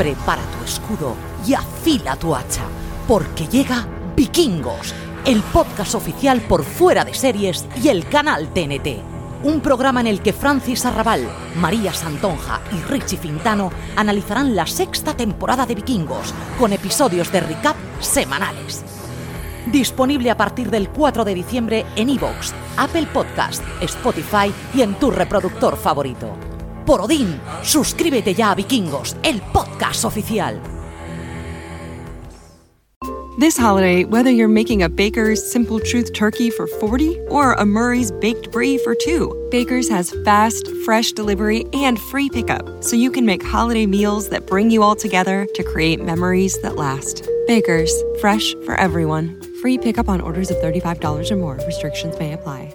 Prepara tu escudo y afila tu hacha, porque llega Vikingos, el podcast oficial por fuera de series y el canal TNT. Un programa en el que Francis Arrabal, María Santonja y Richie Fintano analizarán la sexta temporada de Vikingos, con episodios de recap semanales. Disponible a partir del 4 de diciembre en iVoox, Apple Podcast, Spotify y en tu reproductor favorito. Por Odín, suscríbete ya a Vikingos, el podcast oficial. This holiday, whether you're making a Baker's Simple Truth turkey for 40 or a Murray's Baked Brie for 2, Baker's has fast, fresh delivery and free pickup, so you can make holiday meals that bring you all together to create memories that last. Baker's, fresh for everyone. Free pickup on orders of $35 or more. Restrictions may apply.